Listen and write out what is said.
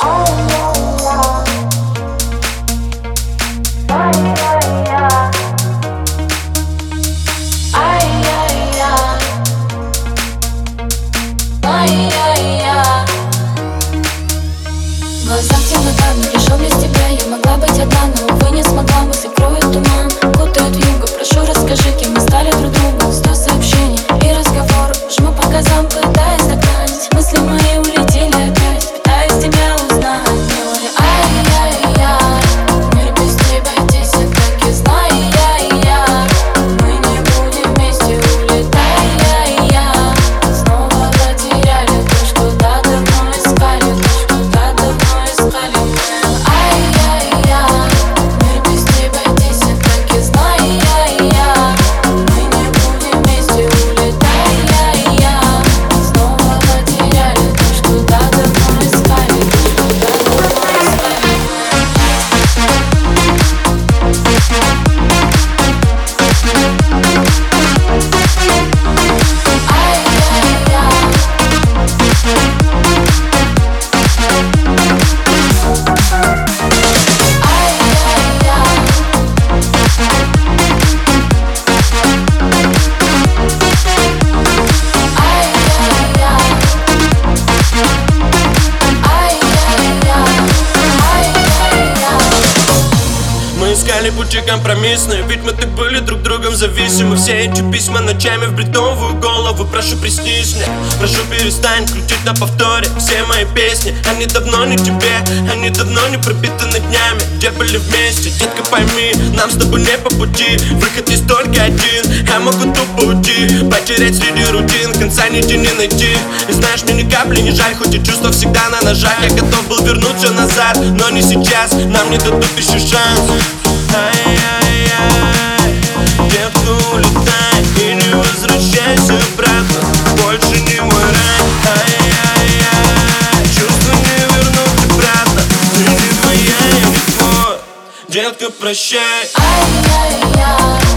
Глазах темнота, но лишь без тебя Я могла Пути компромиссные Ведь мы так были друг другом зависимы. Все эти письма ночами в бредовую голову Прошу приснись мне, прошу перестань крутить на повторе Все мои песни, они давно не тебе Они давно не пропитаны днями. Где были вместе, детка пойми Нам с тобой не по пути. Выход есть только один Я могу тупо уйти. Потерять среди рутин Конца нити не найти. И знаешь, мне ни капли не жаль Хоть и чувства всегда на ножах. Я готов был вернуть все назад Но не сейчас, нам не дадут еще шанс Ай-яй-яй Детка, И не возвращайся обратно Больше не мой рай Ай-яй-яй Чувства не вернуть обратно Ты не моя, я Детка, прощай. Ай-яй-яй